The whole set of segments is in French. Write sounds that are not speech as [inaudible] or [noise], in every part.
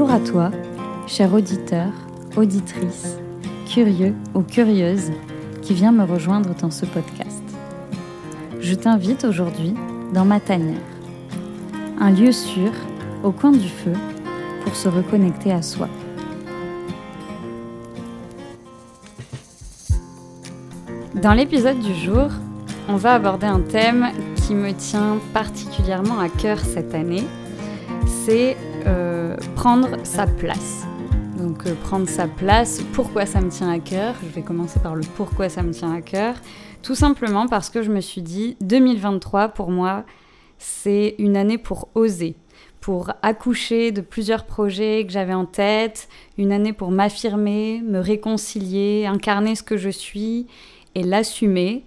Bonjour à toi, cher auditeur, auditrice, curieux ou curieuse qui vient me rejoindre dans ce podcast. Je t'invite aujourd'hui dans ma tanière, un lieu sûr au coin du feu pour se reconnecter à soi. Dans l'épisode du jour, on va aborder un thème qui me tient particulièrement à cœur cette année, c'est prendre sa place. Donc euh, prendre sa place, pourquoi ça me tient à cœur? Je vais commencer par le pourquoi ça me tient à cœur. Tout simplement parce que je me suis dit, 2023 pour moi, c'est une année pour oser, pour accoucher de plusieurs projets que j'avais en tête, une année pour m'affirmer, me réconcilier, incarner ce que je suis et l'assumer.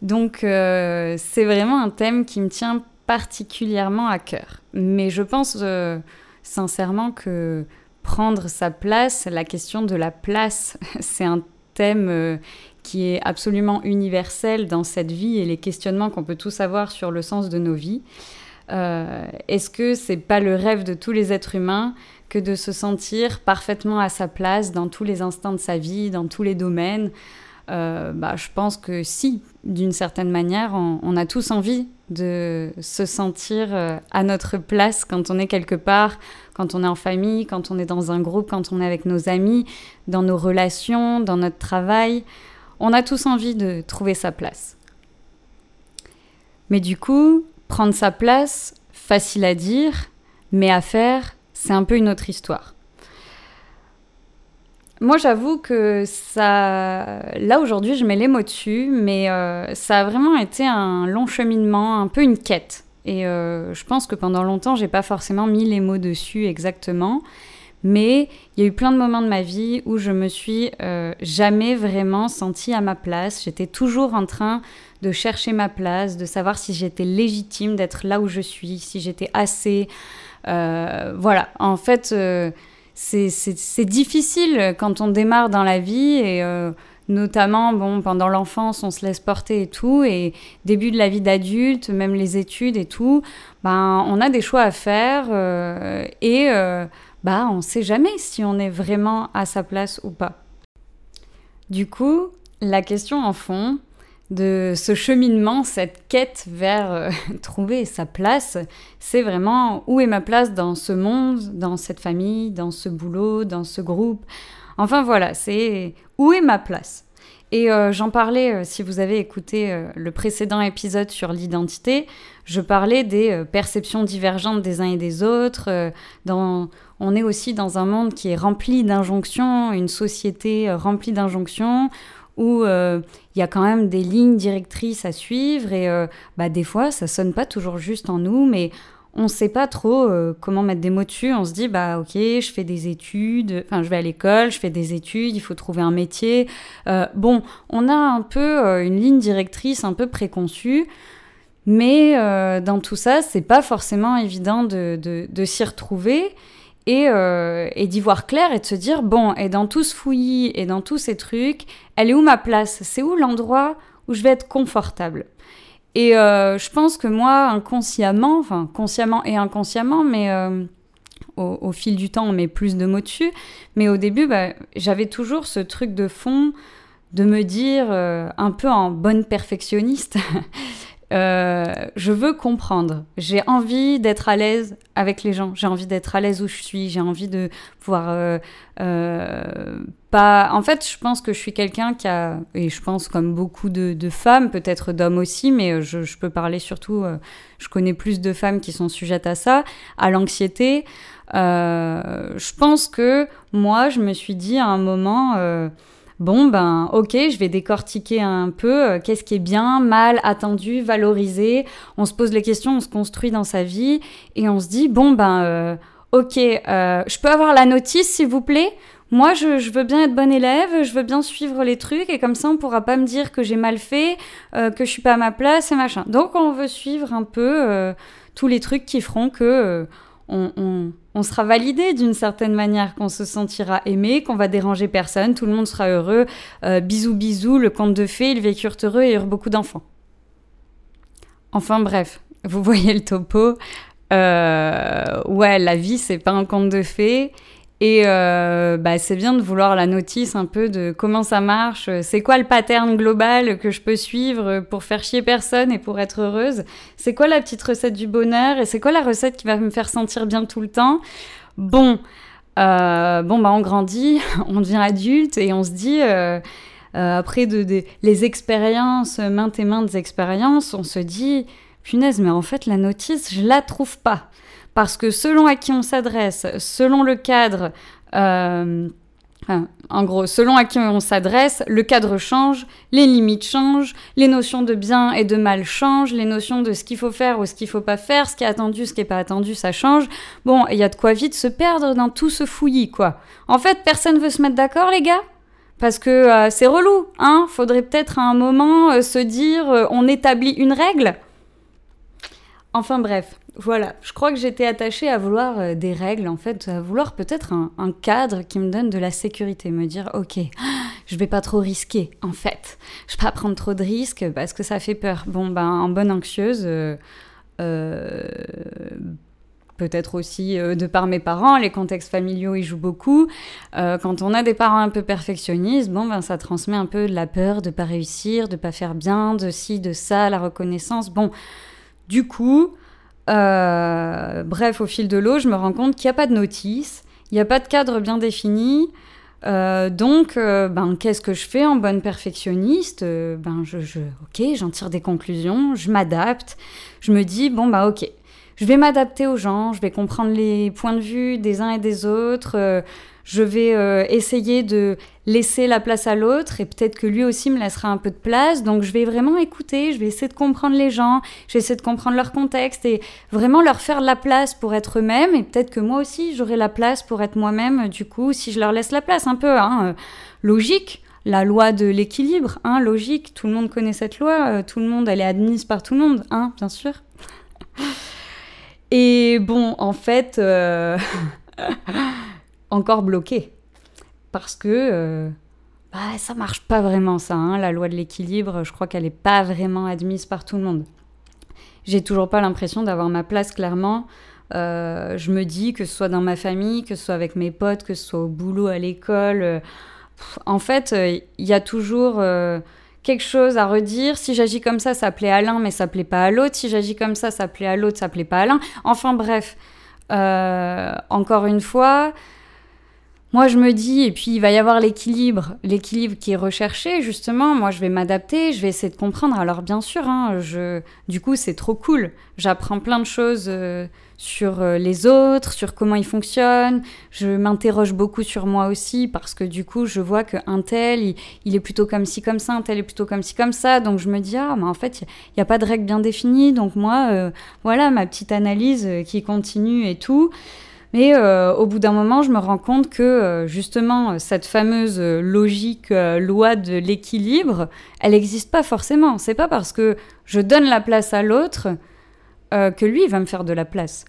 Donc euh, c'est vraiment un thème qui me tient particulièrement à cœur. Mais je pense euh, sincèrement que prendre sa place, la question de la place, [laughs] c'est un thème euh, qui est absolument universel dans cette vie et les questionnements qu'on peut tous avoir sur le sens de nos vies. Est-ce que c'est pas le rêve de tous les êtres humains que de se sentir parfaitement à sa place dans tous les instants de sa vie, dans tous les domaines? Euh, bah, je pense que si, d'une certaine manière, on, a tous envie de se sentir euh, à notre place quand on est quelque part, quand on est en famille, quand on est dans un groupe, quand on est avec nos amis, dans nos relations, dans notre travail. On a tous envie de trouver sa place. Mais du coup, prendre sa place, facile à dire, mais à faire, c'est un peu une autre histoire. Moi, j'avoue que ça. Là, aujourd'hui, je mets les mots dessus, mais euh, ça a vraiment été un long cheminement, un peu une quête. Et euh, je pense que pendant longtemps, j'ai pas forcément mis les mots dessus exactement. Mais il y a eu plein de moments de ma vie où je me suis euh, jamais vraiment sentie à ma place. J'étais toujours en train de chercher ma place, de savoir si j'étais légitime d'être là où je suis, si j'étais assez. voilà. En fait c'est difficile quand on démarre dans la vie et euh, notamment bon pendant l'enfance on se laisse porter et tout. Et début de la vie d'adulte même les études et tout ben on a des choix à faire euh, et euh, bah on sait jamais si on est vraiment à sa place ou pas. Du coup la question en fond de ce cheminement, cette quête vers euh, [laughs] trouver sa place, c'est vraiment où est ma place dans ce monde, dans cette famille, dans ce boulot, dans ce groupe. Enfin voilà, c'est où est ma place? Et euh, j'en parlais, euh, si vous avez écouté le précédent épisode sur l'identité, je parlais des perceptions divergentes des uns et des autres. on est aussi dans un monde qui est rempli d'injonctions, une société remplie d'injonctions, où euh, il y a quand même des lignes directrices à suivre et euh, bah, des fois ça sonne pas toujours juste en nous, mais on ne sait pas trop euh, comment mettre des mots dessus. On se dit bah ok, je fais des études, enfin je vais à l'école, je fais des études, il faut trouver un métier. bon, on a un peu une ligne directrice un peu préconçue. Mais dans tout ça, c'est pas forcément évident de, de s'y retrouver et, euh, et d'y voir clair et de se dire bon, et dans tout ce fouillis et dans tous ces trucs, elle est où ma place? C'est où l'endroit où je vais être confortable? Et euh, je pense que moi, inconsciemment, enfin consciemment et inconsciemment, mais euh, au, au, fil du temps, on met plus de mots dessus, mais au début, bah, j'avais toujours ce truc de fond de me dire, un peu en bonne perfectionniste, [laughs] Euh, je veux comprendre. J'ai envie d'être à l'aise avec les gens. J'ai envie d'être à l'aise où je suis. J'ai envie de pouvoir euh, euh, pas. En fait, je pense que je suis quelqu'un qui a, et je pense comme beaucoup de, femmes, peut-être d'hommes aussi, mais je, peux parler surtout. je connais plus de femmes qui sont sujettes à ça, à l'anxiété. je pense que moi, je me suis dit à un moment bon ben ok, je vais décortiquer un peu euh, qu'est-ce qui est bien, mal, attendu, valorisé. On se pose les questions, on se construit dans sa vie et on se dit bon ben euh, ok, euh, je peux avoir la notice s'il vous plaît? Moi, je, veux bien être bonne élève, je veux bien suivre les trucs et comme ça, on pourra pas me dire que j'ai mal fait, que je suis pas à ma place et machin. Donc, on veut suivre un peu tous les trucs qui feront que on, sera validé d'une certaine manière, qu'on se sentira aimé, qu'on va déranger personne, tout le monde sera heureux. Euh, bisous, bisous, le conte de fées, ils vécurent heureux et eurent beaucoup d'enfants. Enfin bref, vous voyez le topo. Euh, ouais, la vie, c'est pas un conte de fées. Et euh, bah, c'est bien de vouloir la notice un peu de comment ça marche, c'est quoi le pattern global que je peux suivre pour faire chier personne et pour être heureuse, c'est quoi la petite recette du bonheur et c'est quoi la recette qui va me faire sentir bien tout le temps? Bon, euh, bon bah on grandit, [laughs] on devient adulte et on se dit... Euh, après de, les expériences, maintes et maintes expériences, on se dit, punaise, mais en fait, la notice, je la trouve pas. Parce que selon à qui on s'adresse, selon le cadre, euh, en gros, selon à qui on s'adresse, le cadre change, les limites changent, les notions de bien et de mal changent, les notions de ce qu'il faut faire ou ce qu'il faut pas faire, ce qui est attendu, ce qui est pas attendu, ça change. Bon, il y a de quoi vite se perdre dans tout ce fouillis, quoi. En fait, personne veut se mettre d'accord, les gars parce que euh, c'est relou, hein Faudrait peut-être à un moment euh, se dire on établit une règle. Enfin bref, voilà, je crois que j'étais attachée à vouloir euh, des règles, en fait, à vouloir peut-être un, cadre qui me donne de la sécurité, me dire, ok, [gasps] je vais pas trop risquer, en fait. Je vais pas prendre trop de risques parce que ça fait peur. Bon, ben, en bonne anxieuse, euh, euh, peut-être aussi de par mes parents, les contextes familiaux y jouent beaucoup. quand on a des parents un peu perfectionnistes, bon, ben, ça transmet un peu de la peur de pas réussir, de pas faire bien, de ci, de ça, la reconnaissance. Bon, du coup, euh, bref, au fil de l'eau, je me rends compte qu'il n'y a pas de notice, il n'y a pas de cadre bien défini. Euh, donc, euh, ben, qu'est-ce que je fais en bonne perfectionniste? Ben, je, ok, j'en tire des conclusions, je m'adapte, je me dis bon bah ok, je vais m'adapter aux gens, je vais comprendre les points de vue des uns et des autres, je vais euh, essayer de laisser la place à l'autre et peut-être que lui aussi me laissera un peu de place. Donc je vais vraiment écouter, je vais essayer de comprendre les gens, je vais essayer de comprendre leur contexte et vraiment leur faire de la place pour être eux-mêmes. Et peut-être que moi aussi j'aurai la place pour être moi-même du coup si je leur laisse la place un peu. Hein, euh, logique. La loi de l'équilibre, hein, logique, tout le monde connaît cette loi, euh, tout le monde, elle est admise par tout le monde, hein, bien sûr. Et bon, en fait, [laughs] encore bloqué. Parce que euh, bah, ça marche pas vraiment, ça. Hein. La loi de l'équilibre, je crois qu'elle n'est pas vraiment admise par tout le monde. J'ai toujours pas l'impression d'avoir ma place clairement. Euh, je me dis que ce soit dans ma famille, que ce soit avec mes potes, que ce soit au boulot, à l'école. Euh, en fait, il y a toujours quelque chose à redire. Si j'agis comme ça, ça plaît à l'un, mais ça plaît pas à l'autre. Si j'agis comme ça, ça plaît à l'autre, ça plaît pas à l'un. Enfin bref, encore une fois, moi, je me dis, et puis il va y avoir l'équilibre, l'équilibre qui est recherché, justement. Moi, je vais m'adapter, je vais essayer de comprendre. Alors, bien sûr, hein, je... du coup, c'est trop cool. J'apprends plein de choses euh, sur euh, les autres, sur comment ils fonctionnent. Je m'interroge beaucoup sur moi aussi, parce que du coup, je vois qu'un tel, il, est plutôt comme ci, comme ça, un tel est plutôt comme ci, comme ça. Donc, je me dis, ah, mais en fait, il n'y a, pas de règle bien définie. Donc, moi, euh, voilà, ma petite analyse qui continue et tout. Mais euh, au bout d'un moment, je me rends compte que euh, justement, cette fameuse logique euh, loi de l'équilibre, elle n'existe pas forcément. C'est pas parce que je donne la place à l'autre que lui, va me faire de la place.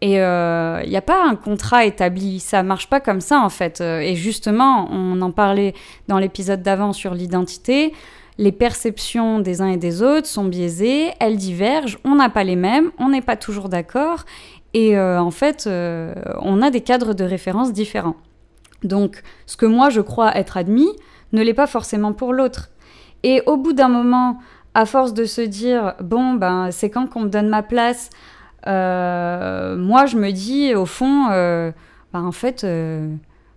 Et il n'y a pas un contrat établi, ça marche pas comme ça en fait. Et justement, on en parlait dans l'épisode d'avant sur l'identité. Les perceptions des uns et des autres sont biaisées, elles divergent, on n'a pas les mêmes, on n'est pas toujours d'accord. Et euh, en fait, euh, on a des cadres de référence différents. Donc, ce que moi je crois être admis ne l'est pas forcément pour l'autre. Et au bout d'un moment, à force de se dire bon ben c'est quand qu'on me donne ma place, euh, moi je me dis au fond, ben, en fait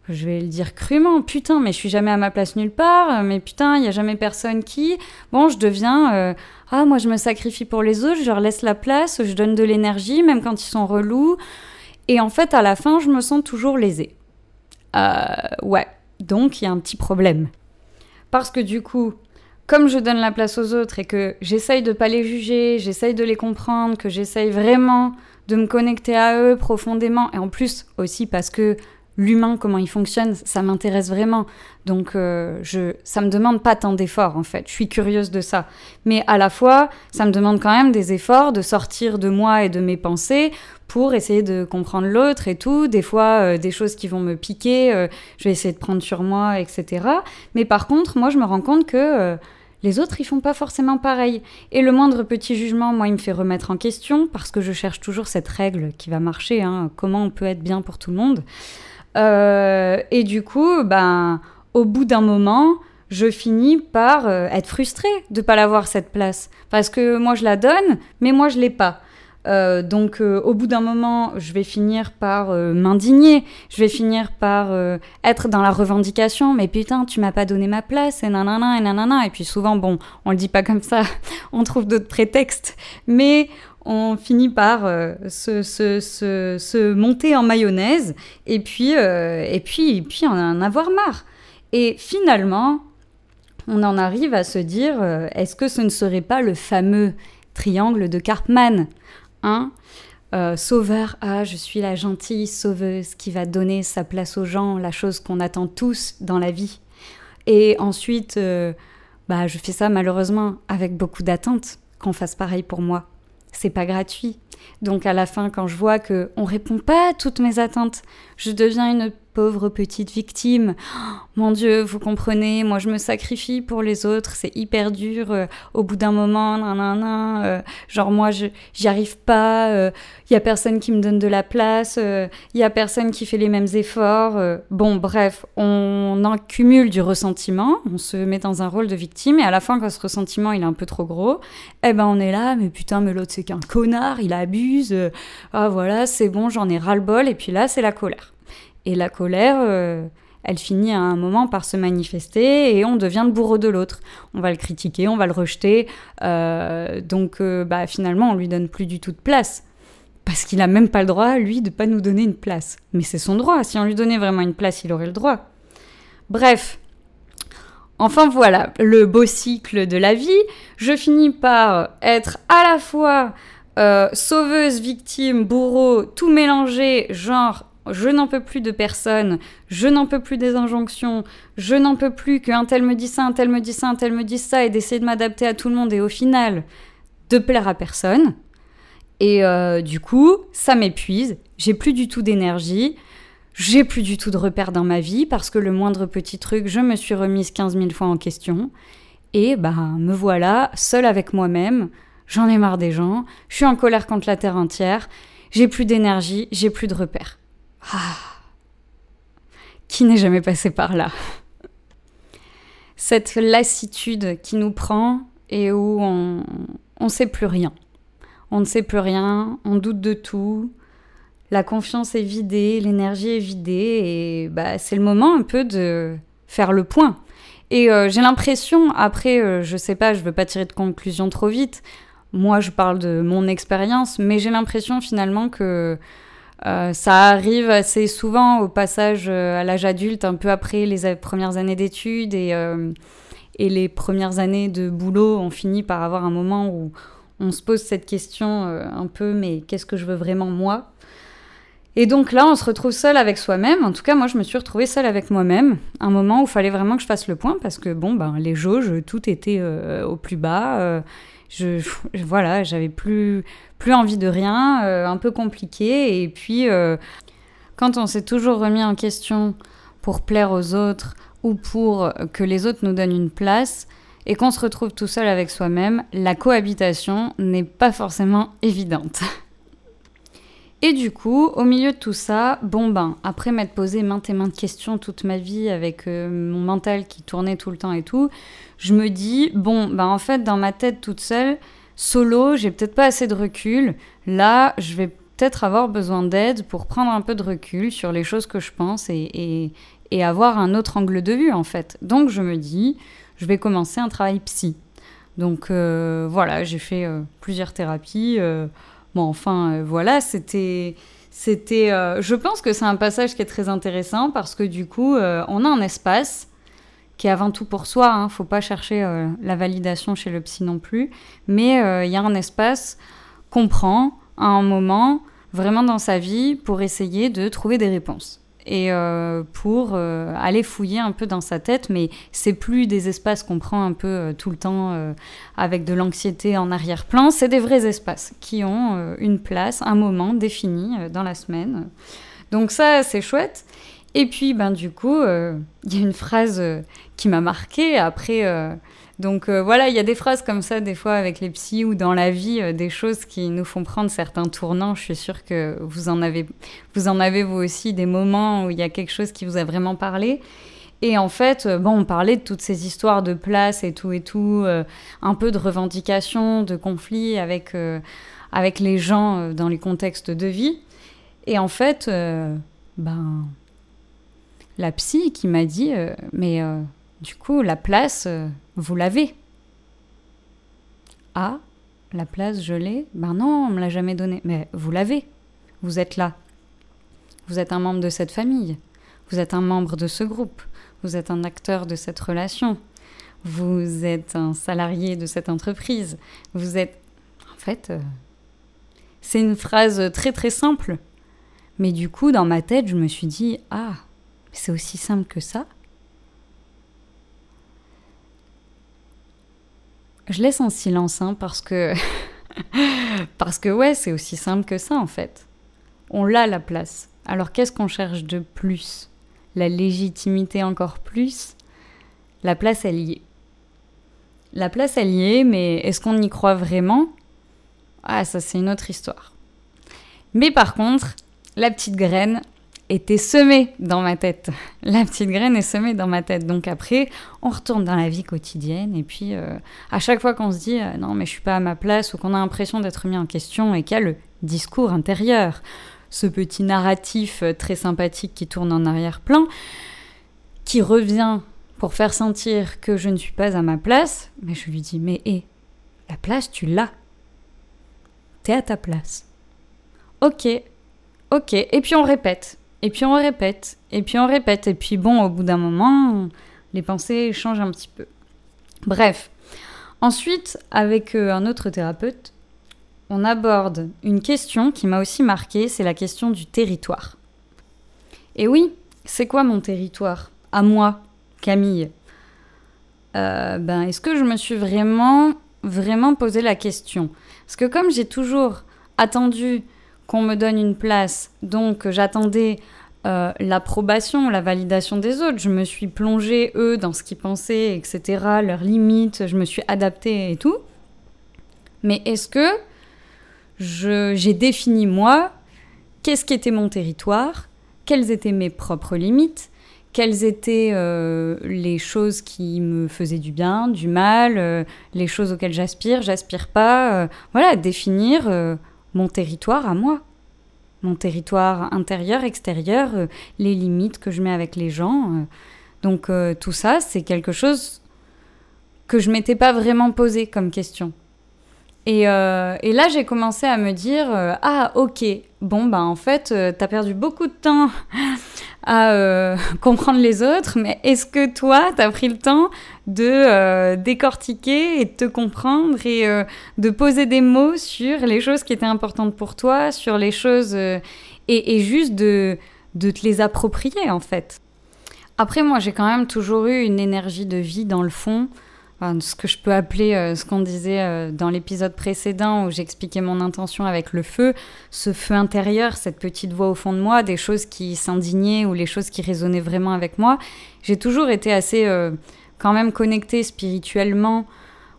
je vais le dire crûment, putain, mais je suis jamais à ma place nulle part, mais putain, il y a jamais personne qui. Bon, je deviens, euh, ah, moi je me sacrifie pour les autres, je leur laisse la place, je donne de l'énergie, même quand ils sont relous. Et en fait, à la fin, je me sens toujours lésée. Euh, ouais, donc il y a un petit problème. Parce que du coup, comme je donne la place aux autres et que j'essaye de pas les juger, j'essaye de les comprendre, que j'essaye vraiment de me connecter à eux profondément, et en plus aussi parce que l'humain, comment il fonctionne, ça m'intéresse vraiment. Donc, euh, je, ça me demande pas tant d'efforts, en fait. Je suis curieuse de ça. Mais à la fois, ça me demande quand même des efforts de sortir de moi et de mes pensées pour essayer de comprendre l'autre et tout. Des fois, euh, des choses qui vont me piquer, euh, je vais essayer de prendre sur moi, etc. Mais par contre, moi, je me rends compte que les autres, ils font pas forcément pareil. Et le moindre petit jugement, moi, il me fait remettre en question parce que je cherche toujours cette règle qui va marcher. Hein. comment on peut être bien pour tout le monde et du coup, ben, au bout d'un moment, je finis par être frustrée de ne pas l'avoir cette place. Parce que moi, je la donne, mais moi, je l'ai pas. Euh, donc euh, au bout d'un moment, je vais finir par euh, m'indigner, je vais finir par être dans la revendication, mais putain, tu m'as pas donné ma place, et nanana, et nanana. Et puis souvent, bon, on le dit pas comme ça, [laughs] on trouve d'autres prétextes, mais on finit par se, se, se, se, monter en mayonnaise, et puis, et puis, et puis en avoir marre. Et finalement, on en arrive à se dire, est-ce que ce ne serait pas le fameux triangle de Karpman euh, sauveur, ah, je suis la gentille sauveuse qui va donner sa place aux gens, la chose qu'on attend tous dans la vie. Et ensuite, euh, bah, je fais ça malheureusement avec beaucoup d'attentes qu'on fasse pareil pour moi. C'est pas gratuit. Donc à la fin, quand je vois que on répond pas à toutes mes attentes, je deviens une pauvre petite victime. mon Dieu, vous comprenez, moi je me sacrifie pour les autres, c'est hyper dur. Euh, au bout d'un moment, nan, euh, genre moi j'y arrive pas. Il euh, y a personne qui me donne de la place. Il y a personne qui fait les mêmes efforts. bon, bref, on accumule du ressentiment. On se met dans un rôle de victime et à la fin, quand ce ressentiment il est un peu trop gros, eh ben on est là, mais putain, mais l'autre c'est qu'un connard, il abuse. ah voilà, c'est bon, j'en ai ras le bol. Et puis là, c'est la colère. Et la colère, euh, elle finit à un moment par se manifester et on devient le bourreau de l'autre. On va le critiquer, on va le rejeter. Euh, donc euh, bah, finalement, on lui donne plus du tout de place. Parce qu'il n'a même pas le droit, lui, de pas nous donner une place. Mais c'est son droit. Si on lui donnait vraiment une place, il aurait le droit. Bref. Enfin voilà, le beau cycle de la vie. Je finis par être à la fois sauveuse, victime, bourreau, tout mélangé, genre je n'en peux plus de personne, je n'en peux plus des injonctions, je n'en peux plus qu'un tel me dit ça, un tel me dit ça, un tel me dit ça, et d'essayer de m'adapter à tout le monde et au final de plaire à personne. Et euh, du coup, ça m'épuise, j'ai plus du tout d'énergie, j'ai plus du tout de repères dans ma vie parce que le moindre petit truc, je me suis remise 15 000 fois en question. Et bah, me voilà, seule avec moi-même, j'en ai marre des gens, je suis en colère contre la terre entière, j'ai plus d'énergie, j'ai plus de repères. Ah. Qui n'est jamais passé par là? Cette lassitude qui nous prend et où on ne sait plus rien. On ne sait plus rien, on doute de tout, la confiance est vidée, l'énergie est vidée et bah, c'est le moment un peu de faire le point. Et euh, j'ai l'impression, après, euh, je sais pas, je veux pas tirer de conclusion trop vite. Moi, je parle de mon expérience, mais j'ai l'impression finalement que euh, ça arrive assez souvent au passage euh, à l'âge adulte, un peu après les premières années d'études et, euh, et, les premières années de boulot. On finit par avoir un moment où on se pose cette question un peu, mais qu'est-ce que je veux vraiment moi? Et donc là, on se retrouve seul avec soi-même. En tout cas, moi, je me suis retrouvée seule avec moi-même. Un moment où il fallait vraiment que je fasse le point parce que, bon, ben, les jauges, tout était au plus bas. Je, voilà, j'avais plus plus envie de rien, euh, un peu compliqué. Et puis, euh, quand on s'est toujours remis en question pour plaire aux autres ou pour que les autres nous donnent une place, et qu'on se retrouve tout seul avec soi-même, la cohabitation n'est pas forcément évidente. [laughs] Et du coup, au milieu de tout ça, bon ben, après m'être posé maintes et maintes questions toute ma vie avec euh, mon mental qui tournait tout le temps et tout, je me dis, bon, ben en fait, dans ma tête toute seule, Solo, j'ai peut-être pas assez de recul. Là, je vais peut-être avoir besoin d'aide pour prendre un peu de recul sur les choses que je pense et, avoir un autre angle de vue en fait. Donc je me dis, je vais commencer un travail psy. Donc euh, voilà, j'ai fait euh, plusieurs thérapies. Bon, enfin voilà, c'était, c'était. je pense que c'est un passage qui est très intéressant parce que du coup, on a un espace qui est avant tout pour soi. Hein. Faut pas chercher euh, la validation chez le psy non plus. Mais euh, il y a un espace qu'on prend à un moment vraiment dans sa vie pour essayer de trouver des réponses et euh, pour aller fouiller un peu dans sa tête. Mais c'est plus des espaces qu'on prend un peu tout le temps avec de l'anxiété en arrière-plan. C'est des vrais espaces qui ont une place, un moment défini dans la semaine. Donc ça, c'est chouette. Et puis, ben, du coup, il y a une phrase qui m'a marqué après euh, Donc euh, voilà, il y a des phrases comme ça des fois avec les psys ou dans la vie, euh, des choses qui nous font prendre certains tournants. Je suis sûre que vous en avez, vous en avez vous aussi des moments où il y a quelque chose qui vous a vraiment parlé. Et en fait, euh, bon, on parlait de toutes ces histoires de place et tout et tout, un peu de revendications, de conflits avec, avec les gens dans les contextes de vie. Et en fait, ben, la psy qui m'a dit, mais du coup, la place, vous l'avez. Ah, la place, je l'ai Ben non, on me l'a jamais donnée. Mais vous l'avez. Vous êtes là. Vous êtes un membre de cette famille. Vous êtes un membre de ce groupe. Vous êtes un acteur de cette relation. Vous êtes un salarié de cette entreprise. Vous êtes... En fait, euh, c'est une phrase très très simple. Mais du coup, dans ma tête, je me suis dit, ah, c'est aussi simple que ça. Je laisse en silence, hein, parce que. [laughs] parce que, ouais, c'est aussi simple que ça, en fait. On l'a la place. Alors qu'est-ce qu'on cherche de plus? La légitimité encore plus? La place, elle y. La place, elle y mais est-ce qu'on y croit vraiment? Ah, ça, c'est une autre histoire. Mais par contre, la petite graine, était semée dans ma tête. [laughs] La petite graine est semée dans ma tête. Donc après, on retourne dans la vie quotidienne et puis euh, à chaque fois qu'on se dit euh, non mais je suis pas à ma place ou qu'on a l'impression d'être mis en question et qu'il y a le discours intérieur, ce petit narratif euh, très sympathique qui tourne en arrière-plan, qui revient pour faire sentir que je ne suis pas à ma place, mais je lui dis mais hé, la place tu l'as. T'es à ta place. Ok, ok, et puis on répète. Et puis on répète, et puis on répète, et puis bon, au bout d'un moment, les pensées changent un petit peu. Bref. Ensuite, avec euh, un autre thérapeute, on aborde une question qui m'a aussi marqué, c'est la question du territoire. Et oui, c'est quoi mon territoire? À moi, Camille. Euh, ben, est-ce que je me suis vraiment, vraiment posé la question? Parce que comme j'ai toujours attendu qu'on me donne une place. Donc j'attendais euh, l'approbation, la validation des autres. Je me suis plongée, eux, dans ce qu'ils pensaient, etc., leurs limites, je me suis adaptée et tout. Mais est-ce que j'ai défini, moi, qu'est-ce qu'était mon territoire, quelles étaient mes propres limites, quelles étaient euh, les choses qui me faisaient du bien, du mal, euh, les choses auxquelles j'aspire, j'aspire pas. voilà, définir mon territoire à moi, mon territoire intérieur, extérieur, euh, les limites que je mets avec les gens. Euh. donc euh, tout ça, c'est quelque chose que je m'étais pas vraiment posé comme question. Et, et là, j'ai commencé à me dire ah ok, bon bah en fait, tu as perdu beaucoup de temps [laughs] à euh, [laughs] comprendre les autres, mais est-ce que toi, tu as pris le temps de euh, décortiquer et de te comprendre et euh, de poser des mots sur les choses qui étaient importantes pour toi, sur les choses et, et, juste de, de te les approprier en fait? Après, moi, j'ai quand même toujours eu une énergie de vie dans le fond ce que je peux appeler euh, ce qu'on disait euh, dans l'épisode précédent où j'expliquais mon intention avec le feu, ce feu intérieur, cette petite voix au fond de moi, des choses qui s'indignaient ou les choses qui résonnaient vraiment avec moi. J'ai toujours été assez euh, quand même connectée spirituellement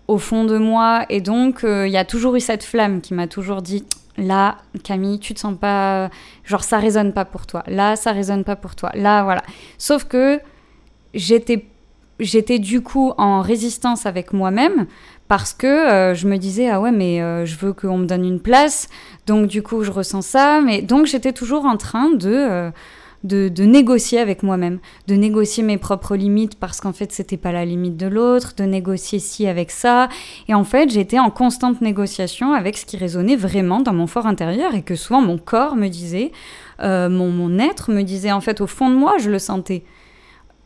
au fond de moi. Et donc il y a toujours eu cette flamme qui m'a toujours dit là Camille tu te sens pas genre ça résonne pas pour toi. Là ça résonne pas pour toi. Là voilà sauf que j'étais j'étais du coup en résistance avec moi-même parce que euh, je me disais ah ouais mais euh, je veux qu'on me donne une place. Donc du coup je ressens ça. Mais donc j'étais toujours en train de, euh, de, de négocier avec moi-même de négocier mes propres limites parce qu'en fait c'était pas la limite de l'autre de négocier ci avec ça. Et en fait j'étais en constante négociation avec ce qui résonnait vraiment dans mon fort intérieur et que souvent mon corps me disait mon, mon être me disait. En fait au fond de moi je le sentais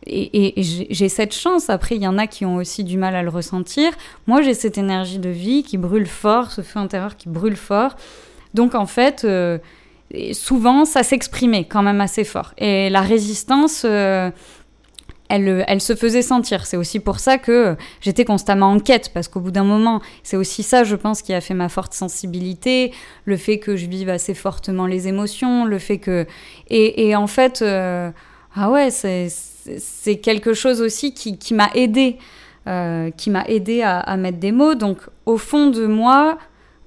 et, j'ai cette chance. Après, il y en a qui ont aussi du mal à le ressentir. Moi, j'ai cette énergie de vie qui brûle fort, ce feu intérieur qui brûle fort. Donc, en fait, euh, souvent, ça s'exprimait quand même assez fort. Et la résistance, euh, elle, elle, se faisait sentir. C'est aussi pour ça que j'étais constamment en quête, parce qu'au bout d'un moment, c'est aussi ça, je pense, qui a fait ma forte sensibilité, le fait que je vive assez fortement les émotions, le fait que... Et, en fait, euh, ah ouais, c'est c'est quelque chose aussi qui, m'a aidé qui m'a aidé à, mettre des mots. Donc, au fond de moi,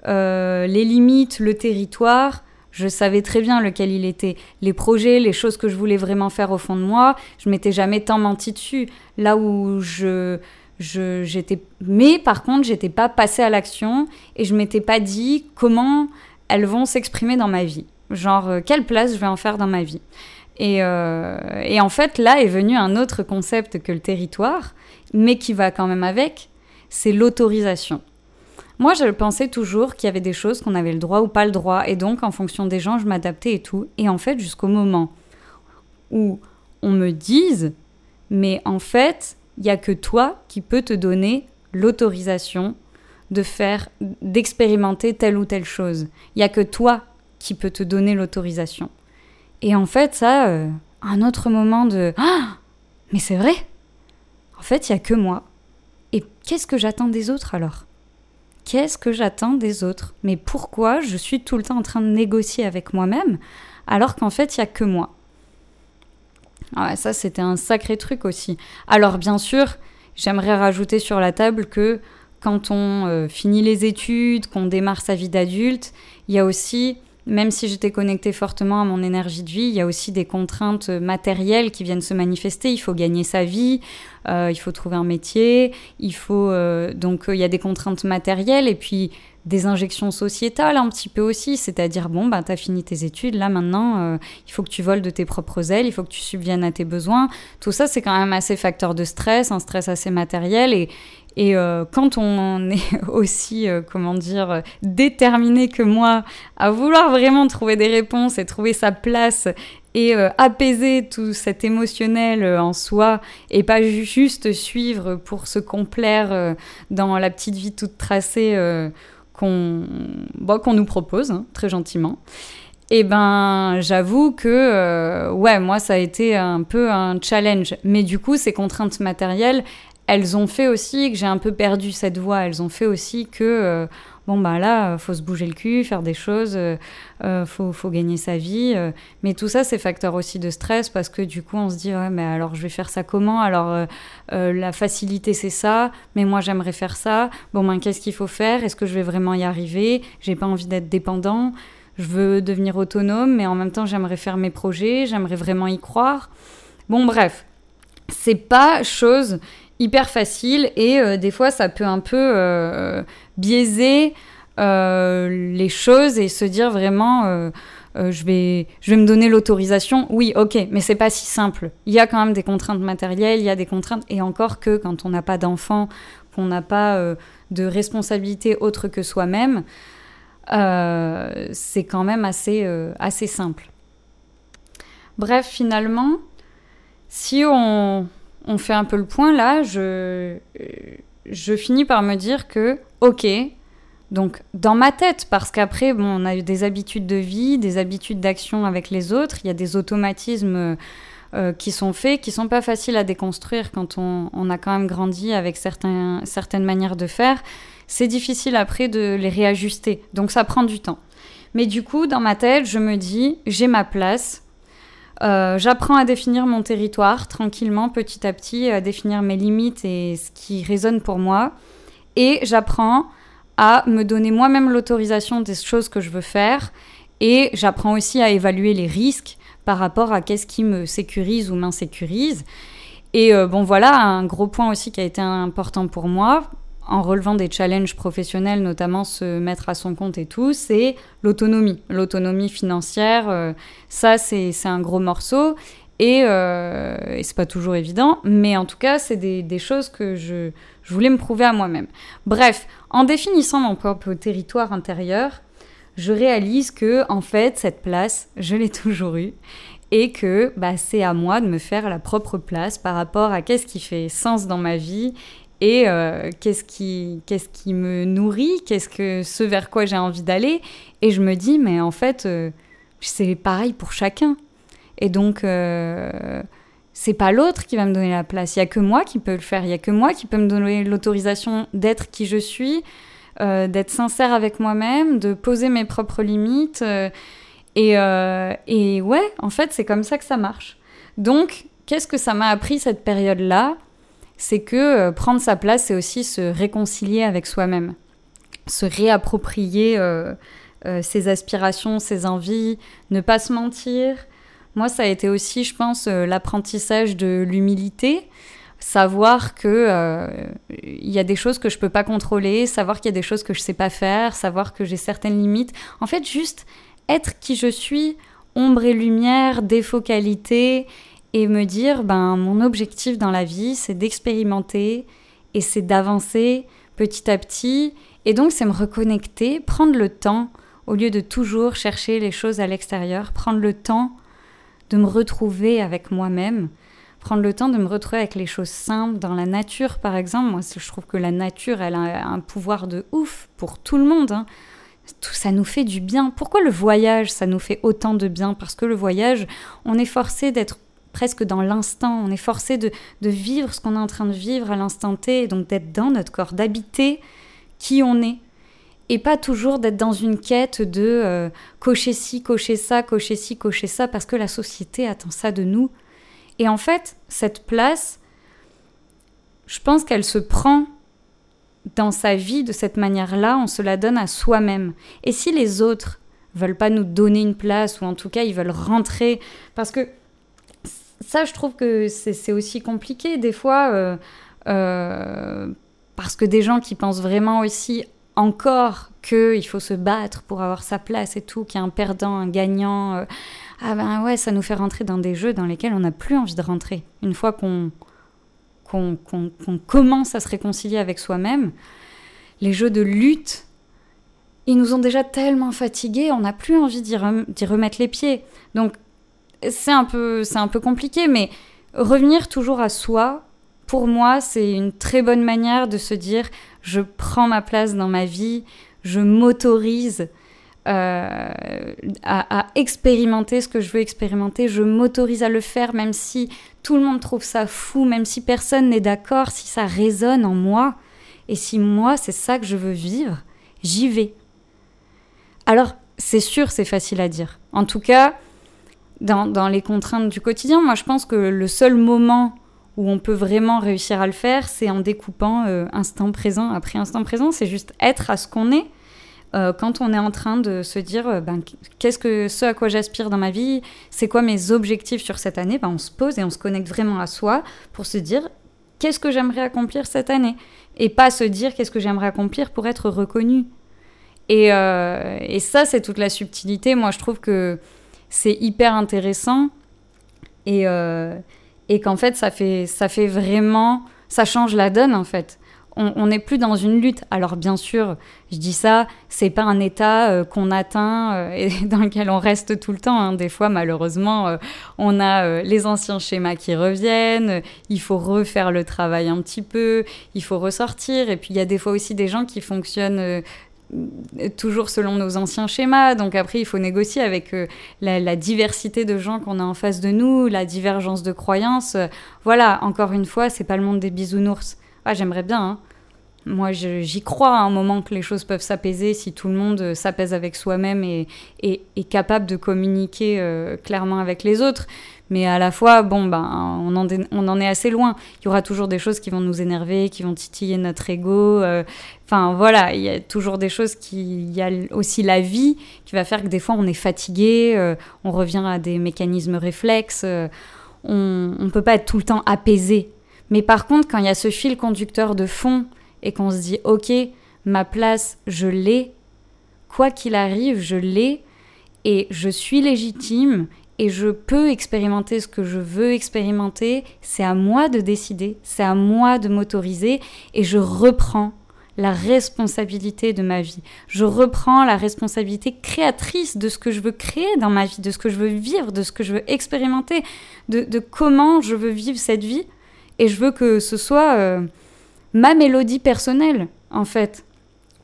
les limites, le territoire, je savais très bien lequel il était. Les projets, les choses que je voulais vraiment faire au fond de moi, je m'étais jamais tant menti dessus. Là où je, j'étais, mais par contre, j'étais pas passée à l'action et je m'étais pas dit comment elles vont s'exprimer dans ma vie. Genre, euh, quelle place je vais en faire dans ma vie. Et, euh, et en fait, là est venu un autre concept que le territoire, mais qui va quand même avec, c'est l'autorisation. Moi, je pensais toujours qu'il y avait des choses qu'on avait le droit ou pas le droit, et donc en fonction des gens, je m'adaptais et tout. Et en fait, jusqu'au moment où on me dise, mais en fait, il n'y a que toi qui peux te donner l'autorisation de faire, d'expérimenter telle ou telle chose. Il n'y a que toi qui peux te donner l'autorisation. Et en fait, ça, euh, un autre moment de Ah Mais c'est vrai En fait, il n'y a que moi. Et qu'est-ce que j'attends des autres alors? Qu'est-ce que j'attends des autres? Mais pourquoi je suis tout le temps en train de négocier avec moi-même alors qu'en fait, il n'y a que moi? Ah Ça, c'était un sacré truc aussi. Alors, bien sûr, j'aimerais rajouter sur la table que quand on euh, finit les études, qu'on démarre sa vie d'adulte, il y a aussi même si j'étais connectée fortement à mon énergie de vie, il y a aussi des contraintes matérielles qui viennent se manifester. Il faut gagner sa vie, euh, il faut trouver un métier, il faut euh, donc il y a des contraintes matérielles et puis des injections sociétales un petit peu aussi, c'est-à-dire bon bah t'as fini tes études, là maintenant euh, il faut que tu voles de tes propres ailes, il faut que tu subviennes à tes besoins. Tout ça c'est quand même assez facteur de stress, un stress assez matériel et, et euh, quand on est [laughs] aussi, euh, comment dire, déterminé que moi à vouloir vraiment trouver des réponses et trouver sa place et euh, apaiser tout cet émotionnel en soi et pas juste suivre pour se complaire dans la petite vie toute tracée qu'on qu'on nous propose, hein, très gentiment. Et eh ben, j'avoue que, ouais, moi, ça a été un peu un challenge. Mais du coup, ces contraintes matérielles, elles ont fait aussi que j'ai un peu perdu cette voie. Elles ont fait aussi que, euh, bon, bah là, faut se bouger le cul, faire des choses, euh, euh faut, faut, gagner sa vie. Euh. mais tout ça, c'est facteur aussi de stress parce que du coup, on se dit, ouais, mais alors je vais faire ça comment? Alors, la facilité, c'est ça, mais moi, j'aimerais faire ça. Bon, ben, qu'est-ce qu'il faut faire? Est-ce que je vais vraiment y arriver? J'ai pas envie d'être dépendant. Je veux devenir autonome, mais en même temps, j'aimerais faire mes projets, j'aimerais vraiment y croire. Bon, bref, c'est pas chose hyper facile et euh, des fois ça peut un peu euh, biaiser euh, les choses et se dire vraiment je, vais, je vais me donner l'autorisation. Oui, ok, mais c'est pas si simple. Il y a quand même des contraintes matérielles, il y a des contraintes, et encore que quand on n'a pas d'enfant, qu'on n'a pas de responsabilité autre que soi-même, c'est quand même assez, assez simple. Bref, finalement, si on, on fait un peu le point là, je, je finis par me dire que, ok, donc dans ma tête, parce qu'après, bon, on a eu des habitudes de vie, des habitudes d'action avec les autres, il y a des automatismes euh, qui sont faits, qui sont pas faciles à déconstruire quand on, a quand même grandi avec certaines manières de faire. C'est difficile après de les réajuster, donc ça prend du temps. Mais du coup, dans ma tête, je me dis, j'ai ma place, euh, j'apprends à définir mon territoire tranquillement, petit à petit, à définir mes limites et ce qui résonne pour moi. Et j'apprends à me donner moi-même l'autorisation des choses que je veux faire. Et j'apprends aussi à évaluer les risques par rapport à qu'est-ce qui me sécurise ou m'insécurise. Et euh, bon, voilà, un gros point aussi qui a été important pour moi, en relevant des challenges professionnels, notamment se mettre à son compte et tout, c'est l'autonomie. L'autonomie financière, euh, ça c'est un gros morceau. Et, euh, et c'est pas toujours évident, mais en tout cas, c'est des, choses que je, je, voulais me prouver à moi-même. Bref, en définissant mon propre territoire intérieur, je réalise que, en fait, cette place, je l'ai [laughs] toujours eue et que bah, c'est à moi de me faire la propre place par rapport à qu'est-ce qui fait sens dans ma vie et euh, qu'est-ce qui, me nourrit, qu'est-ce que ce vers quoi j'ai envie d'aller? Et je me dis, mais en fait, euh, c'est pareil pour chacun. Et donc, euh, c'est pas l'autre qui va me donner la place. Il y a que moi qui peux le faire. Il y a que moi qui peux me donner l'autorisation d'être qui je suis, d'être sincère avec moi-même, de poser mes propres limites. et, et ouais, en fait, c'est comme ça que ça marche. Donc, qu'est-ce que ça m'a appris cette période-là? C'est que prendre sa place, c'est aussi se réconcilier avec soi-même, se réapproprier ses aspirations, ses envies, ne pas se mentir. Moi, ça a été aussi, je pense, l'apprentissage de l'humilité savoir que euh, il y a des choses que je peux pas contrôler, savoir qu'il y a des choses que je sais pas faire, savoir que j'ai certaines limites. En fait, juste être qui je suis, ombre et lumière, défaut qualité, et me dire ben mon objectif dans la vie, c'est d'expérimenter et c'est d'avancer petit à petit. Et donc, c'est me reconnecter, prendre le temps au lieu de toujours chercher les choses à l'extérieur, prendre le temps de me retrouver avec moi-même prendre le temps de me retrouver avec les choses simples dans la nature, par exemple. Moi, je trouve que la nature, elle a un pouvoir de ouf pour tout le monde. Hein. Tout ça nous fait du bien. Pourquoi le voyage, ça nous fait autant de bien? Parce que le voyage, on est forcé d'être presque dans l'instant. On est forcé de, vivre ce qu'on est en train de vivre à l'instant T, et donc d'être dans notre corps, d'habiter qui on est. Et pas toujours d'être dans une quête de euh, cocher ci, cocher ça, cocher ci, cocher ça, parce que la société attend ça de nous. Et en fait, cette place, je pense qu'elle se prend dans sa vie de cette manière-là, on se la donne à soi-même. Et si les autres veulent pas nous donner une place, ou en tout cas ils veulent rentrer, parce que ça, je trouve que c'est aussi compliqué des fois, euh, euh, parce que des gens qui pensent vraiment aussi encore qu'il faut se battre pour avoir sa place et tout, qu'il y a un perdant, un gagnant, euh, ah ben ouais, ça nous fait rentrer dans des jeux dans lesquels on n'a plus envie de rentrer. Une fois qu'on commence à se réconcilier avec soi-même, les jeux de lutte, ils nous ont déjà tellement fatigués, on n'a plus envie d'y remettre les pieds. Donc c'est un, peu, un peu compliqué, mais revenir toujours à soi, pour moi, c'est une très bonne manière de se dire, je prends ma place dans ma vie, je m'autorise euh, à, expérimenter ce que je veux expérimenter. Je m'autorise à le faire, même si tout le monde trouve ça fou, même si personne n'est d'accord, si ça résonne en moi. Et si moi, c'est ça que je veux vivre, j'y vais. Alors, c'est sûr, c'est facile à dire. En tout cas, dans, les contraintes du quotidien, moi, je pense que le seul moment où on peut vraiment réussir à le faire, c'est en découpant euh, instant présent après instant présent. C'est juste être à ce qu'on est euh, quand on est en train de se dire euh, ben, qu'est-ce que ce à quoi j'aspire dans ma vie, c'est quoi mes objectifs sur cette année, ben, on se pose et on se connecte vraiment à soi pour se dire qu'est-ce que j'aimerais accomplir cette année? Et pas se dire qu'est-ce que j'aimerais accomplir pour être reconnu. Et, et ça, c'est toute la subtilité. Moi, je trouve que c'est hyper intéressant et, et qu'en fait, ça fait, ça fait vraiment, ça change la donne en fait on n'est plus dans une lutte. Alors bien sûr, je dis ça, c'est pas un état euh, qu'on atteint euh, et [laughs] dans lequel on reste tout le temps. Hein. Des fois, malheureusement, euh, on a les anciens schémas qui reviennent. Il faut refaire le travail un petit peu. Il faut ressortir. Et puis il y a des fois aussi des gens qui fonctionnent toujours selon nos anciens schémas. Donc après, il faut négocier avec la, la, diversité de gens qu'on a en face de nous, la divergence de croyances. voilà, encore une fois, c'est pas le monde des bisounours. Ah, j'aimerais bien. Hein. Moi, j'y crois à un moment que les choses peuvent s'apaiser si tout le monde euh, s'apaise avec soi-même et, est capable de communiquer euh, clairement avec les autres. Mais à la fois, bon, ben, on en, est assez loin. Il y aura toujours des choses qui vont nous énerver, qui vont titiller notre ego. Euh. Enfin, voilà, il y a toujours des choses qui. Il y a aussi la vie qui va faire que des fois on est fatigué, on revient à des mécanismes réflexes. on ne peut pas être tout le temps apaisé mais par contre, quand il y a ce fil conducteur de fond et qu'on se dit, ok, ma place, je l'ai, quoi qu'il arrive, je l'ai, et je suis légitime, et je peux expérimenter ce que je veux expérimenter, c'est à moi de décider, c'est à moi de m'autoriser, et je reprends la responsabilité de ma vie. Je reprends la responsabilité créatrice de ce que je veux créer dans ma vie, de ce que je veux vivre, de ce que je veux expérimenter, de, comment je veux vivre cette vie et je veux que ce soit euh, ma mélodie personnelle, en fait.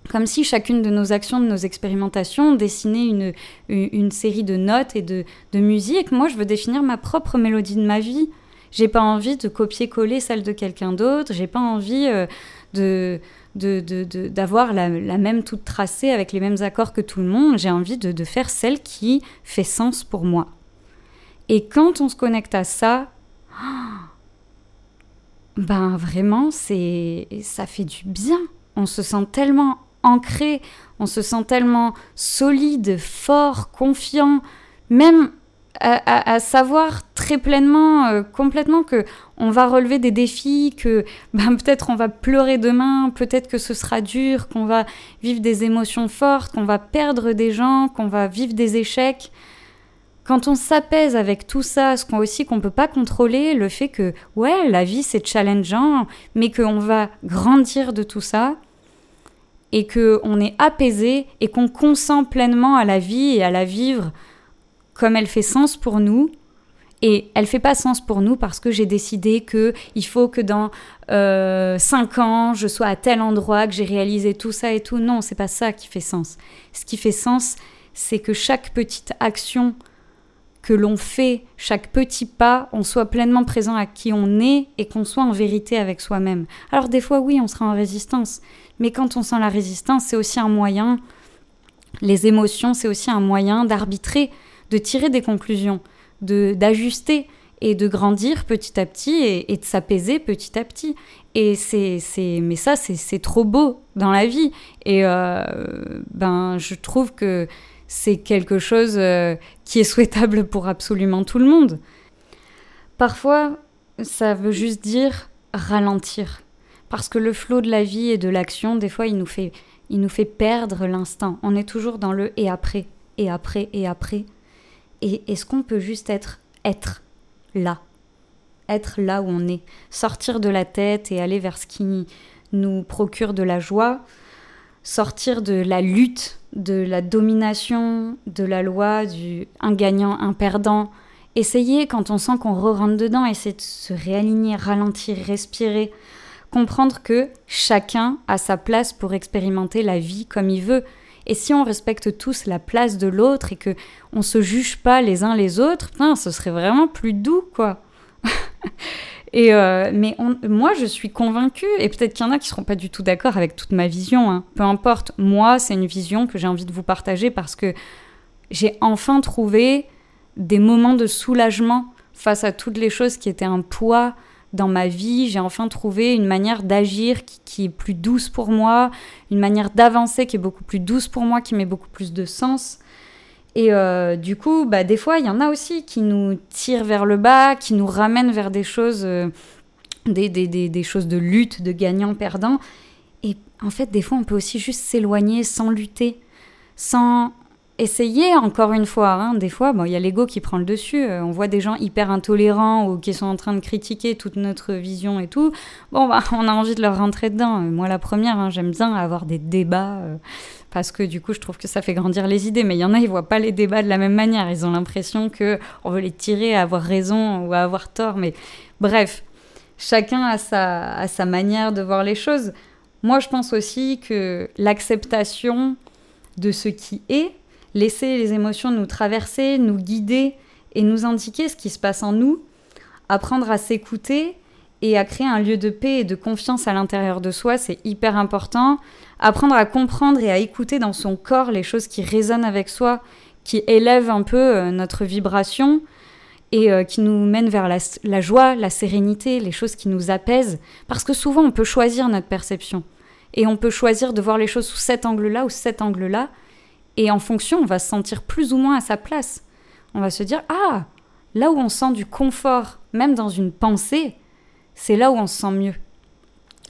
Comme si chacune de nos actions, de nos expérimentations dessinait une, une, série de notes et de, de musique. Moi, je veux définir ma propre mélodie de ma vie. J'ai pas envie de copier-coller celle de quelqu'un d'autre. J'ai pas envie euh, de d'avoir la, la, même toute tracée avec les mêmes accords que tout le monde. J'ai envie de, de faire celle qui fait sens pour moi. Et quand on se connecte à ça, [gasps] ben vraiment, c'est ça fait du bien. On se sent tellement ancré, on se sent tellement solide, fort, confiant, même à, savoir très pleinement, euh, complètement que on va relever des défis, que [laughs] ben, peut-être on va pleurer demain, peut-être que ce sera dur, qu'on va vivre des émotions fortes, qu'on va perdre des gens, qu'on va vivre des échecs. Quand on s'apaise avec tout ça, ce qu'on aussi qu'on peut pas contrôler, le fait que ouais, la vie c'est challengeant, mais qu'on va grandir de tout ça et que on est apaisé et qu'on consent pleinement à la vie et à la vivre comme elle fait sens pour nous. Et elle fait pas sens pour nous parce que j'ai décidé que il faut que dans euh, 5 ans je sois à tel endroit, que j'ai réalisé tout ça et tout. Non, c'est pas ça qui fait sens. Ce qui fait sens, c'est que chaque petite action que l'on fait, chaque petit pas, on soit pleinement présent à qui on est et qu'on soit en vérité avec soi-même. Alors des fois oui, on sera en résistance, mais quand on sent la résistance, c'est aussi un moyen, les émotions, c'est aussi un moyen d'arbitrer de tirer des conclusions, de d'ajuster et de grandir petit à petit et, de s'apaiser petit à petit. Et c'est, c'est mais ça, c'est, trop beau dans la vie. Et euh, ben, je trouve que c'est quelque chose euh, qui est souhaitable pour absolument tout le monde. Parfois, ça veut juste dire ralentir. Parce que le flot de la vie et de l'action, des fois, il nous fait, il nous fait perdre l'instant. On est toujours dans le et après, et après, et après. Et est-ce qu'on peut juste être être là? Être là où on est. Sortir de la tête et aller vers ce qui nous procure de la joie. Sortir de la lutte, de la domination, de la loi, du un gagnant, un perdant. Essayer, quand on sent qu'on re-rentre dedans, essayer de se réaligner, ralentir, respirer. Comprendre que chacun a sa place pour expérimenter la vie comme il veut. Et si on respecte tous la place de l'autre et que on se juge pas les uns les autres, ce serait vraiment plus doux, quoi. [laughs] et euh, mais moi, je suis convaincue, et peut-être qu'il y en a qui seront pas du tout d'accord avec toute ma vision. Hein. Peu importe, moi, c'est une vision que j'ai envie de vous partager parce que j'ai enfin trouvé des moments de soulagement face à toutes les choses qui étaient un poids dans ma vie, j'ai enfin trouvé une manière d'agir qui, est plus douce pour moi, une manière d'avancer qui est beaucoup plus douce pour moi, qui met beaucoup plus de sens. Et euh, du coup, bah, des fois, il y en a aussi qui nous tirent vers le bas, qui nous ramènent vers des choses, euh, des, des, des, des, choses de lutte, de gagnant-perdant. Et en fait, des fois, on peut aussi juste s'éloigner sans lutter, sans essayer encore une fois. Hein. Des fois, il y a l'ego qui prend le dessus. Euh, on voit des gens hyper intolérants ou qui sont en train de critiquer toute notre vision et tout. Bon, bah, [laughs] on a envie de leur rentrer dedans. Euh, moi, la première, hein, j'aime bien avoir des débats euh, parce que du coup, je trouve que ça fait grandir les idées. Mais il y en a, ils voient pas les débats de la même manière. Ils ont l'impression que on veut les tirer à avoir raison ou à avoir tort. Mais bref, chacun a sa, a sa manière de voir les choses. Moi, je pense aussi que l'acceptation de ce qui est, laisser les émotions nous traverser, nous guider et nous indiquer ce qui se passe en nous, apprendre à s'écouter et à créer un lieu de paix et de confiance à l'intérieur de soi, c'est hyper important. Apprendre à comprendre et à écouter dans son corps les choses qui résonnent avec soi, qui élèvent un peu euh, notre vibration et euh, qui nous mènent vers la, la, joie, la sérénité, les choses qui nous apaisent. Parce que souvent, on peut choisir notre perception. Et on peut choisir de voir les choses sous cet angle-là ou cet angle-là. Et en fonction, on va se sentir plus ou moins à sa place. On va se dire Ah, là où on sent du confort, même dans une pensée, c'est là où on se sent mieux.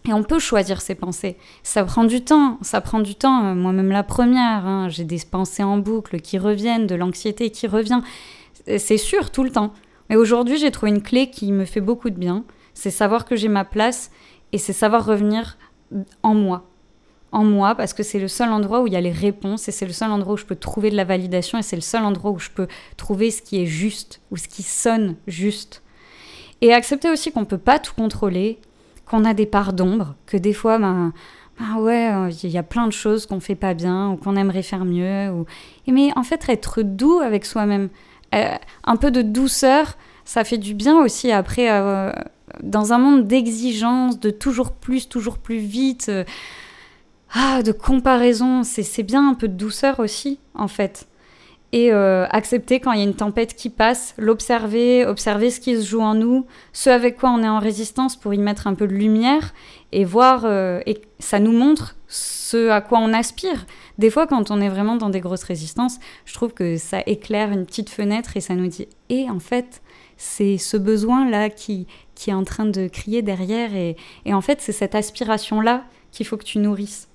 Et on peut choisir ses pensées. Ça prend du temps, ça prend du temps. Euh, moi-même la première, hein, j'ai des pensées en boucle qui reviennent, de l'anxiété qui revient. C'est sûr, tout le temps. Mais aujourd'hui, j'ai trouvé une clé qui me fait beaucoup de bien. C'est savoir que j'ai ma place et c'est savoir revenir en moi en moi parce que c'est le seul endroit où il y a les réponses et c'est le seul endroit où je peux trouver de la validation et c'est le seul endroit où je peux trouver ce qui est juste ou ce qui sonne juste. Et accepter aussi qu'on ne peut pas tout contrôler, qu'on a des parts d'ombre, que des fois, ben, ben ouais, il y a plein de choses qu'on fait pas bien ou qu'on aimerait faire mieux. Mais en fait, être doux avec soi-même, euh, un peu de douceur, ça fait du bien aussi après, euh, dans un monde d'exigence, de toujours plus, toujours plus vite. Euh, ah, de comparaison, c'est bien un peu de douceur aussi, en fait. et euh, accepter quand il y a une tempête qui passe, l'observer, observer ce qui se joue en nous, ce avec quoi on est en résistance pour y mettre un peu de lumière et voir, euh, et ça nous montre ce à quoi on aspire. Des fois, quand on est vraiment dans des grosses résistances, je trouve que ça éclaire une petite fenêtre et ça nous dit, et en fait, c'est ce besoin-là qui, qui est en train de crier derrière et, et en fait, c'est cette aspiration-là qu'il faut que tu nourrisses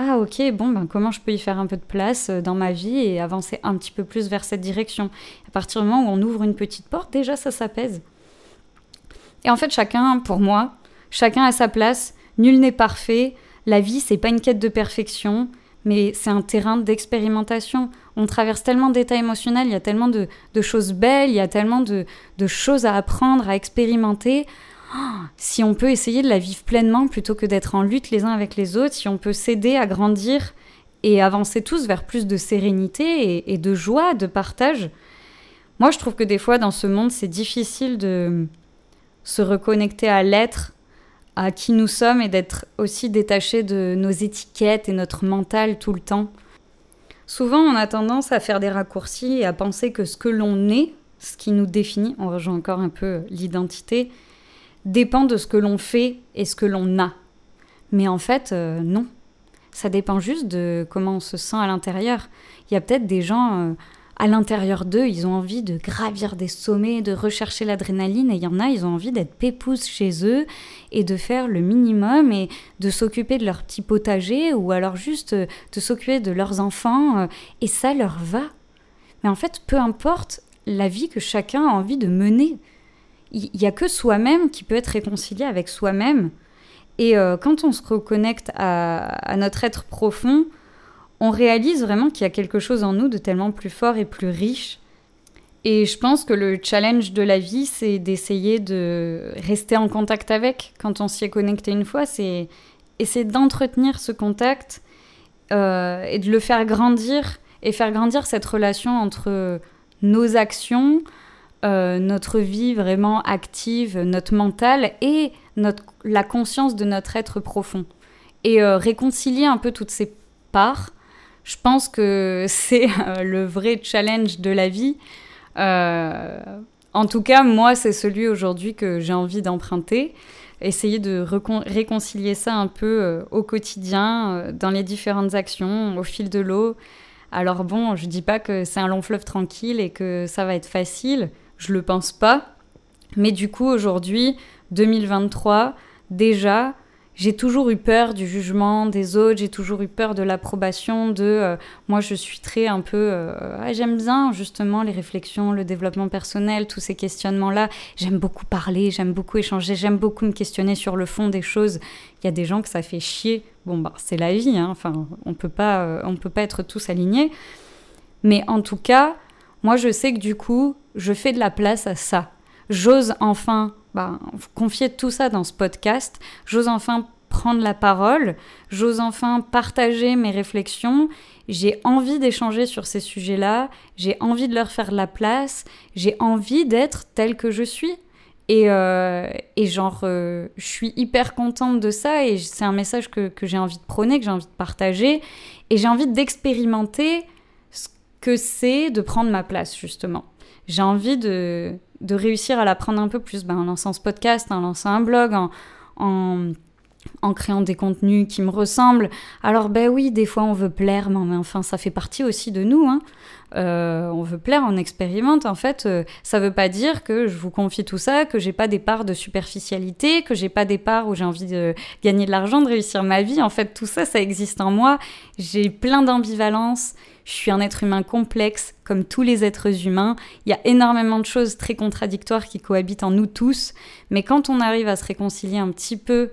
ah ok, bon, ben, comment je peux y faire un peu de place euh, dans ma vie et avancer un petit peu plus vers cette direction? À partir du moment où on ouvre une petite porte, déjà ça s'apaise. Et en fait, chacun, pour moi, chacun a sa place, nul n'est parfait, la vie, c'est pas une quête de perfection, mais c'est un terrain d'expérimentation. On traverse tellement d'états émotionnels, il y a tellement de, choses belles, il y a tellement de choses à apprendre, à expérimenter si on peut essayer de la vivre pleinement plutôt que d'être en lutte les uns avec les autres, si on peut s'aider à grandir et avancer tous vers plus de sérénité et, de joie, de partage. Moi, je trouve que des fois, dans ce monde, c'est difficile de se reconnecter à l'être, à qui nous sommes et d'être aussi détaché de nos étiquettes et notre mental tout le temps. Souvent, on a tendance à faire des raccourcis et à penser que ce que l'on est, ce qui nous définit, on rejoint encore un peu l'identité, dépend de ce que l'on fait et ce que l'on a. Mais en fait, euh, non. Ça dépend juste de comment on se sent à l'intérieur. Il y a peut-être des gens euh, à l'intérieur d'eux, ils ont envie de gravir des sommets, de rechercher l'adrénaline, et il y en a, ils ont envie d'être pépouses chez eux et de faire le minimum et de s'occuper de leur petit potager ou alors juste euh, de s'occuper de leurs enfants, et ça leur va. Mais en fait, peu importe la vie que chacun a envie de mener il n'y a que soi-même qui peut être réconcilié avec soi-même. Et euh, quand on se reconnecte à, notre être profond, on réalise vraiment qu'il y a quelque chose en nous de tellement plus fort et plus riche. Et je pense que le challenge de la vie, c'est d'essayer de rester en contact avec. Quand on s'y est connecté une fois, c'est essayer d'entretenir ce contact euh, et de le faire grandir et faire grandir cette relation entre nos actions, euh, notre vie vraiment active, notre mental et notre, la conscience de notre être profond. Et euh, réconcilier un peu toutes ces parts, je pense que [laughs] c'est euh, le vrai challenge de la vie. en tout cas, moi, c'est celui aujourd'hui que j'ai envie d'emprunter. Essayer de réconcilier ça un peu au quotidien, dans les différentes actions, au fil de l'eau. Alors bon, je dis pas que c'est un long fleuve tranquille et que ça va être facile je le pense pas. Mais du coup, aujourd'hui, 2023, déjà, j'ai toujours eu peur du jugement des autres, j'ai toujours eu peur de l'approbation, de euh, moi je suis très un peu euh, ah, j'aime bien justement les réflexions, le développement personnel, tous ces questionnements-là. J'aime beaucoup parler, j'aime beaucoup échanger, j'aime beaucoup me questionner sur le fond des choses. Il y a des gens que ça fait chier. Bon bah c'est la vie, hein. enfin on peut pas euh, on peut pas être tous alignés. Mais en tout cas, moi je sais que du coup je fais de la place à ça. J'ose enfin bah, confier tout ça dans ce podcast. J'ose enfin prendre la parole. J'ose enfin partager mes réflexions. J'ai envie d'échanger sur ces sujets-là. J'ai envie de leur faire de la place. J'ai envie d'être telle que je suis. Et, euh, et genre, euh, je suis hyper contente de ça et c'est un message que, que j'ai envie de prôner, que j'ai envie de partager. Et j'ai envie d'expérimenter que c'est de prendre ma place, justement. J'ai envie de, de, réussir à la prendre un peu plus ben, en lançant ce podcast, en lançant un blog, en, en, en, créant des contenus qui me ressemblent. Alors ben oui, des fois on veut plaire, mais enfin ça fait partie aussi de nous. Hein. Euh, on veut plaire, on expérimente. En fait, euh, ça veut pas dire que je vous confie tout ça, que j'ai pas des parts de superficialité, que j'ai pas des parts où j'ai envie de gagner de l'argent, de réussir ma vie. En fait, tout ça, ça existe en moi. J'ai plein d'ambivalence. Je suis un être humain complexe, comme tous les êtres humains. Il y a énormément de choses très contradictoires qui cohabitent en nous tous. Mais quand on arrive à se réconcilier un petit peu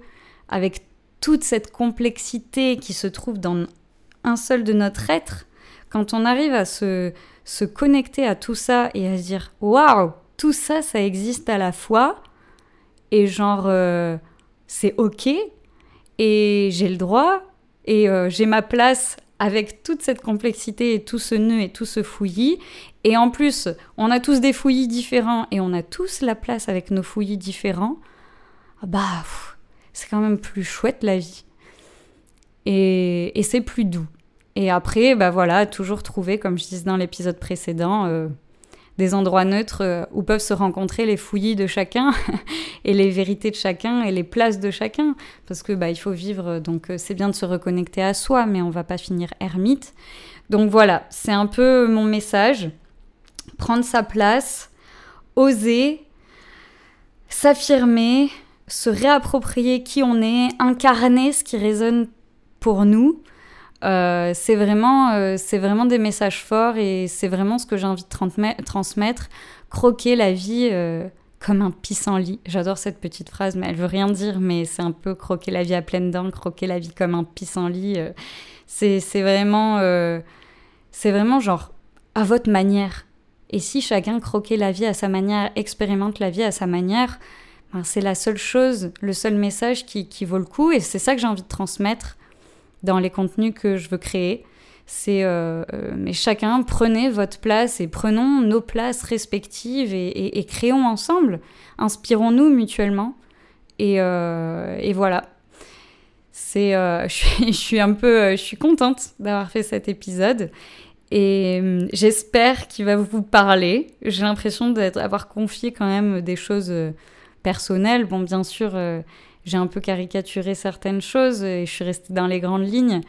avec toute cette complexité qui se trouve dans un seul de notre être, quand on arrive à se, connecter à tout ça et à se dire waouh, tout ça, ça existe à la fois, et genre, euh, c'est ok, et j'ai le droit, et euh, j'ai ma place avec toute cette complexité et tout ce nœud et tout ce fouillis. Et en plus, on a tous des fouillis différents et on a tous la place avec nos fouillis différents. Ah bah, c'est quand même plus chouette la vie. Et, et c'est plus doux. Et après, bah voilà, toujours trouver, comme je disais dans l'épisode précédent, euh, des endroits neutres euh, où peuvent se rencontrer les fouillis de chacun [laughs] et les vérités de chacun et les places de chacun. Parce que bah, il faut vivre, donc euh, c'est bien de se reconnecter à soi, mais on va pas finir ermite. Donc voilà, c'est un peu mon message. Prendre sa place, oser, s'affirmer, se réapproprier qui on est, incarner ce qui résonne pour nous. Euh, c'est vraiment, euh, vraiment des messages forts et c'est vraiment ce que j'ai envie de transmettre. Croquer la vie euh, comme un pissenlit. J'adore cette petite phrase, mais elle veut rien dire, mais c'est un peu croquer la vie à pleines dents, croquer la vie comme un pissenlit. c'est vraiment, c'est vraiment genre à votre manière. Et si chacun croquait la vie à sa manière, expérimente la vie à sa manière, c'est la seule chose, le seul message qui, vaut le coup. Et c'est ça que j'ai envie de transmettre dans les contenus que je veux créer. C'est euh, euh, mais chacun prenez votre place et prenons nos places respectives et, créons ensemble, inspirons-nous mutuellement et, euh, voilà. C'est, [laughs] je suis un peu, je suis contente d'avoir fait cet épisode et j'espère qu'il va vous parler. J'ai l'impression d'avoir confié quand même des choses personnelles. Bon, bien sûr j'ai un peu caricaturé certaines choses et je suis restée dans les grandes lignes.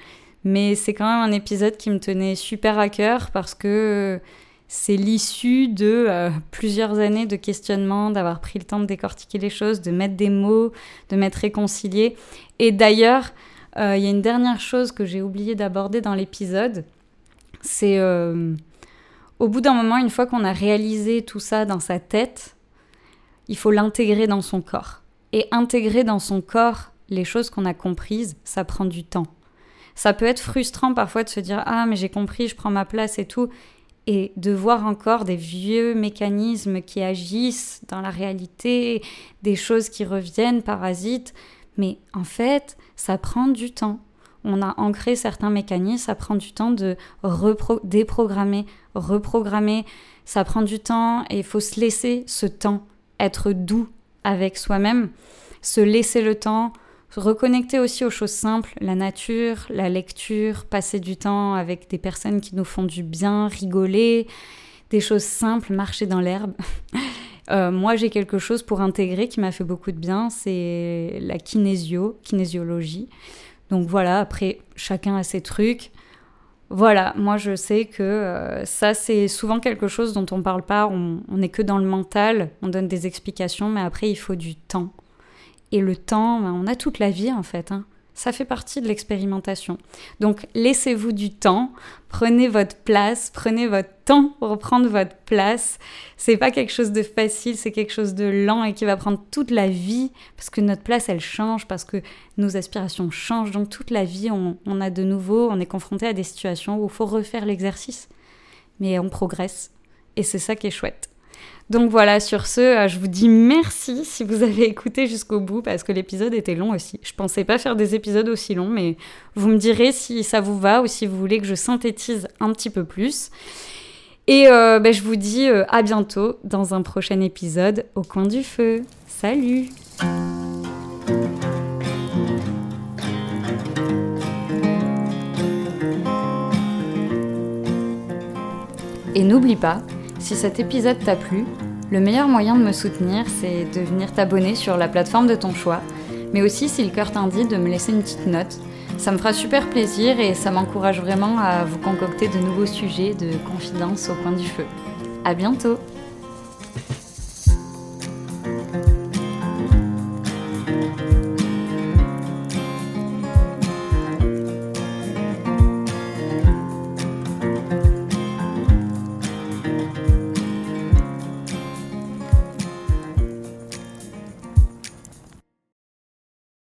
Mais c'est quand même un épisode qui me tenait super à cœur parce que c'est l'issue de euh, plusieurs années de questionnement, d'avoir pris le temps de décortiquer les choses, de mettre des mots, de m'être réconcilié. Et d'ailleurs, euh, il y a une dernière chose que j'ai oublié d'aborder dans l'épisode. C'est euh, au bout d'un moment, une fois qu'on a réalisé tout ça dans sa tête, il faut l'intégrer dans son corps et intégrer dans son corps les choses qu'on a comprises, ça prend du temps. Ça peut être frustrant parfois de se dire Ah, mais j'ai compris, je prends ma place et tout, et de voir encore des vieux mécanismes qui agissent dans la réalité, des choses qui reviennent, parasites. Mais en fait, ça prend du temps. On a ancré certains mécanismes, ça prend du temps de déprogrammer, reprogrammer. Ça prend du temps et il faut se laisser ce temps, être doux avec soi-même, se laisser le temps, reconnecter aussi aux choses simples, la nature, la lecture, passer du temps avec des personnes qui nous font du bien, rigoler, des choses simples, marcher dans l'herbe. [laughs] Euh, moi, j'ai quelque chose pour intégrer qui m'a fait beaucoup de bien, c'est la kinésio, kinésiologie. Donc voilà, après, chacun a ses trucs. Voilà, moi je sais que euh, ça c'est souvent quelque chose dont on parle pas, on n'est que dans le mental, on donne des explications, mais après il faut du temps. Et le temps, ben, on a toute la vie en fait. Hein. Ça fait partie de l'expérimentation. Donc laissez-vous du temps, prenez votre place, prenez votre temps pour prendre votre place. C'est pas quelque chose de facile, c'est quelque chose de lent et qui va prendre toute la vie parce que notre place elle change, parce que nos aspirations changent. Donc toute la vie, on, a de nouveau, on est confronté à des situations où il faut refaire l'exercice, mais on progresse et c'est ça qui est chouette. Donc voilà, sur ce, euh, je vous dis merci si vous avez écouté jusqu'au bout parce que l'épisode était long aussi. Je pensais pas faire des épisodes aussi longs, mais vous me direz si ça vous va ou si vous voulez que je synthétise un petit peu plus. Et euh, ben, je vous dis euh, à bientôt dans un prochain épisode au coin du feu. Salut Et n'oublie pas, si cet épisode t'a plu, le meilleur moyen de me soutenir, c'est de venir t'abonner sur la plateforme de ton choix, mais aussi, si le cœur t'indique, de me laisser une petite note. Ça me fera super plaisir et ça m'encourage vraiment à vous concocter de nouveaux sujets de confidence au coin du feu. À bientôt!